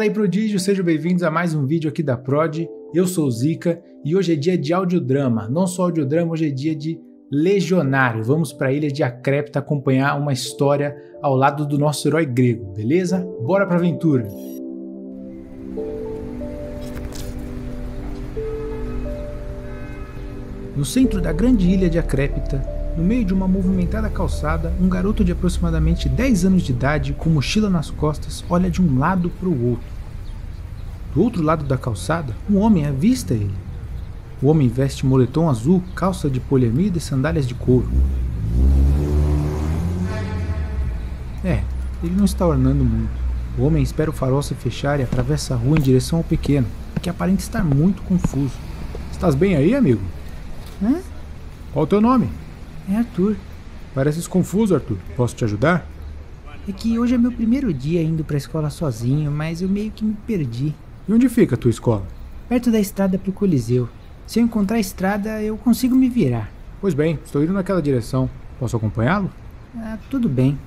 Fala aí, prodígio, sejam bem-vindos a mais um vídeo aqui da Prod. Eu sou o Zika e hoje é dia de audiodrama. Não só audiodrama, hoje é dia de legionário. Vamos para a ilha de Acrépita acompanhar uma história ao lado do nosso herói grego, beleza? Bora pra aventura! No centro da grande ilha de Acrépita, no meio de uma movimentada calçada, um garoto de aproximadamente 10 anos de idade, com mochila nas costas, olha de um lado para o outro. Do outro lado da calçada, um homem avista ele. O homem veste moletom azul, calça de poliamida e sandálias de couro. É, ele não está ornando muito. O homem espera o farol se fechar e atravessa a rua em direção ao pequeno, que aparenta estar muito confuso. Estás bem aí, amigo? Hã? Qual o teu nome? É Arthur. Pareces confuso, Arthur. Posso te ajudar? É que hoje é meu primeiro dia indo pra escola sozinho, mas eu meio que me perdi. E onde fica a tua escola? Perto da estrada pro Coliseu. Se eu encontrar a estrada, eu consigo me virar. Pois bem, estou indo naquela direção. Posso acompanhá-lo? Ah, tudo bem.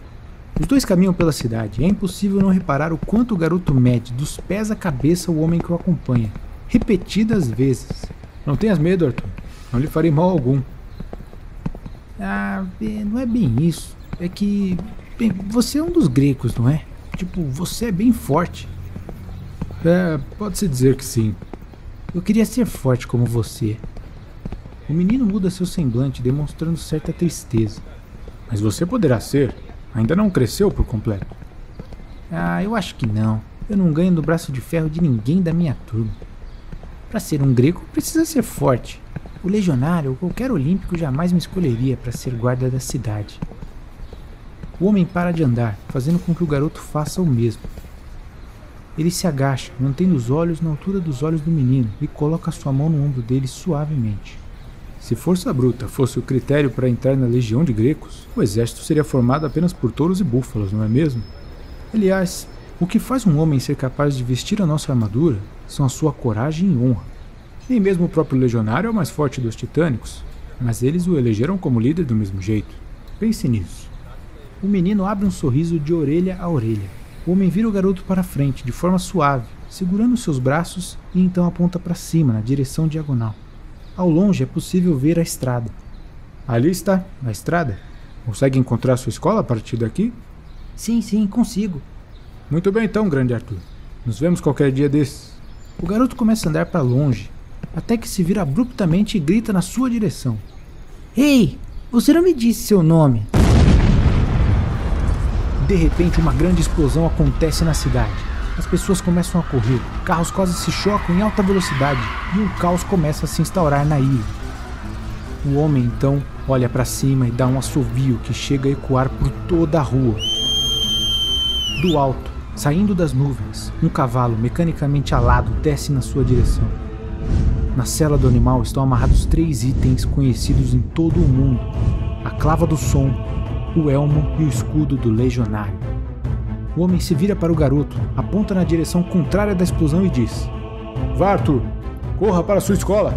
Os dois caminham pela cidade. É impossível não reparar o quanto o garoto mede dos pés à cabeça o homem que o acompanha, repetidas vezes. Não tenhas medo, Arthur. Não lhe farei mal algum. Ah, não é bem isso. É que. Bem, você é um dos gregos, não é? Tipo, você é bem forte. É, pode-se dizer que sim. Eu queria ser forte como você. O menino muda seu semblante, demonstrando certa tristeza. Mas você poderá ser. Ainda não cresceu por completo. Ah, eu acho que não. Eu não ganho do braço de ferro de ninguém da minha turma. Para ser um grego, precisa ser forte. O legionário ou qualquer olímpico jamais me escolheria para ser guarda da cidade. O homem para de andar, fazendo com que o garoto faça o mesmo. Ele se agacha, mantendo os olhos na altura dos olhos do menino e coloca sua mão no ombro dele suavemente. Se força bruta fosse o critério para entrar na legião de gregos, o exército seria formado apenas por touros e búfalos, não é mesmo? Aliás, o que faz um homem ser capaz de vestir a nossa armadura são a sua coragem e honra. Nem mesmo o próprio legionário é o mais forte dos titânicos, mas eles o elegeram como líder do mesmo jeito. Pense nisso. O menino abre um sorriso de orelha a orelha. O homem vira o garoto para frente, de forma suave, segurando seus braços e então aponta para cima, na direção diagonal. Ao longe é possível ver a estrada. Ali está, a estrada. Consegue encontrar sua escola a partir daqui? Sim, sim, consigo. Muito bem então, grande Arthur. Nos vemos qualquer dia desses. O garoto começa a andar para longe, até que se vira abruptamente e grita na sua direção: Ei, você não me disse seu nome? De repente, uma grande explosão acontece na cidade. As pessoas começam a correr, carros quase se chocam em alta velocidade e um caos começa a se instaurar na ilha. O homem então olha para cima e dá um assovio que chega a ecoar por toda a rua. Do alto, saindo das nuvens, um cavalo mecanicamente alado desce na sua direção. Na cela do animal estão amarrados três itens conhecidos em todo o mundo: a clava do som, o elmo e o escudo do legionário. O homem se vira para o garoto, aponta na direção contrária da explosão e diz: Vá, Arthur, corra para sua escola.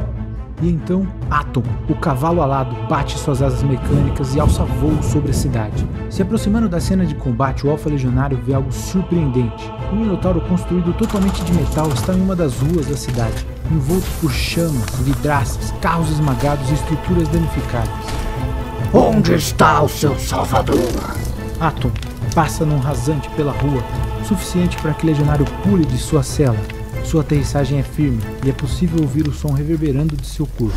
E então, Atom, o cavalo alado, bate suas asas mecânicas e alça voo sobre a cidade. Se aproximando da cena de combate, o Alfa Legionário vê algo surpreendente. Um minotauro construído totalmente de metal está em uma das ruas da cidade, envolto por chamas, vidraças, carros esmagados e estruturas danificadas. Onde está o seu salvador? Atom passa num rasante pela rua, suficiente para que o legionário pule de sua cela. Sua aterrissagem é firme e é possível ouvir o som reverberando de seu corpo.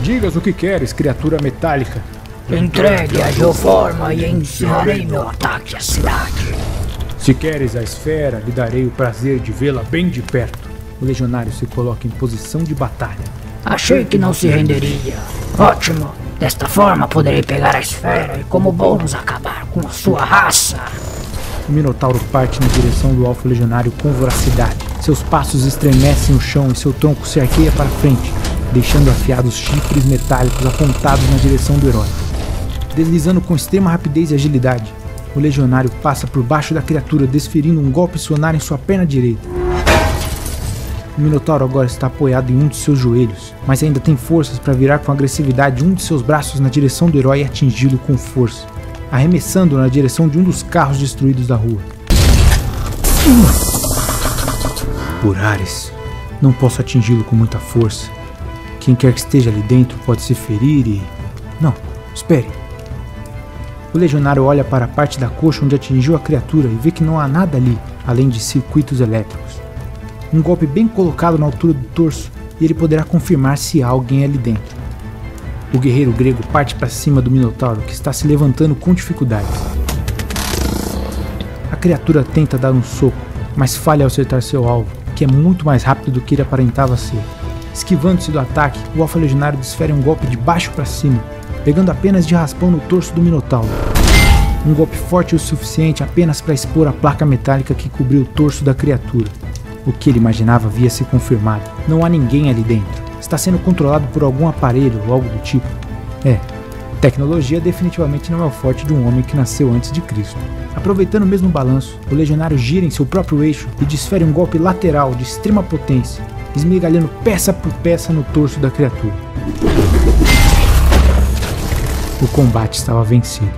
Digas o que queres, criatura metálica. Entregue a geoforma e ensinarei meu ataque à cidade. Se queres a esfera, lhe darei o prazer de vê-la bem de perto. O legionário se coloca em posição de batalha. Achei que não se renderia. Ótimo! Desta forma poderei pegar a esfera e, como bônus, acabar com a sua raça. O Minotauro parte na direção do Alfa Legionário com voracidade. Seus passos estremecem o chão e seu tronco se arqueia para frente, deixando afiados chifres metálicos apontados na direção do herói. Deslizando com extrema rapidez e agilidade, o legionário passa por baixo da criatura, desferindo um golpe sonar em sua perna direita. O Minotauro agora está apoiado em um de seus joelhos, mas ainda tem forças para virar com agressividade um de seus braços na direção do herói e atingi-lo com força, arremessando-o na direção de um dos carros destruídos da rua. Por Ares, não posso atingi-lo com muita força. Quem quer que esteja ali dentro pode se ferir e. Não, espere. O legionário olha para a parte da coxa onde atingiu a criatura e vê que não há nada ali, além de circuitos elétricos. Um golpe bem colocado na altura do torso e ele poderá confirmar se há alguém ali dentro. O guerreiro grego parte para cima do Minotauro, que está se levantando com dificuldades. A criatura tenta dar um soco, mas falha ao acertar seu alvo, que é muito mais rápido do que ele aparentava ser. Esquivando-se do ataque, o Alfa Legionário desfere um golpe de baixo para cima, pegando apenas de raspão no torso do Minotauro. Um golpe forte o suficiente apenas para expor a placa metálica que cobriu o torso da criatura. O que ele imaginava havia se confirmado. Não há ninguém ali dentro. Está sendo controlado por algum aparelho ou algo do tipo. É, tecnologia definitivamente não é o forte de um homem que nasceu antes de Cristo. Aproveitando o mesmo balanço, o legionário gira em seu próprio eixo e desfere um golpe lateral de extrema potência, esmigalhando peça por peça no torso da criatura. O combate estava vencido.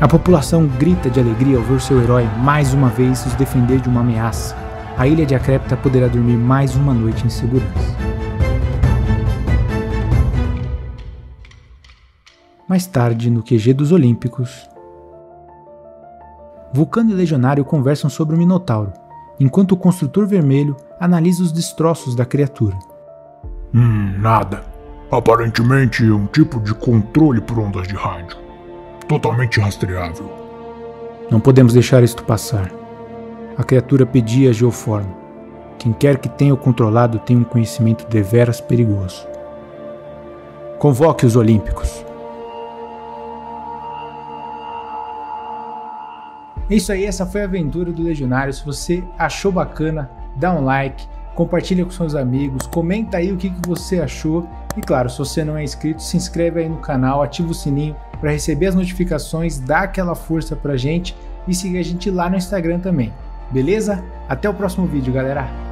A população grita de alegria ao ver seu herói mais uma vez se defender de uma ameaça. A ilha de Acrépta poderá dormir mais uma noite em segurança. Mais tarde, no QG dos Olímpicos, Vulcano e Legionário conversam sobre o Minotauro, enquanto o Construtor Vermelho analisa os destroços da criatura. Hum, nada. Aparentemente um tipo de controle por ondas de rádio. Totalmente rastreável. Não podemos deixar isto passar. A criatura pedia a geoforma. Quem quer que tenha o controlado tem um conhecimento deveras perigoso. Convoque os Olímpicos. É isso aí, essa foi a aventura do Legionário. Se você achou bacana, dá um like, compartilha com seus amigos, comenta aí o que, que você achou. E claro, se você não é inscrito, se inscreve aí no canal, ativa o sininho para receber as notificações, dá aquela força pra gente e siga a gente lá no Instagram também. Beleza? Até o próximo vídeo, galera!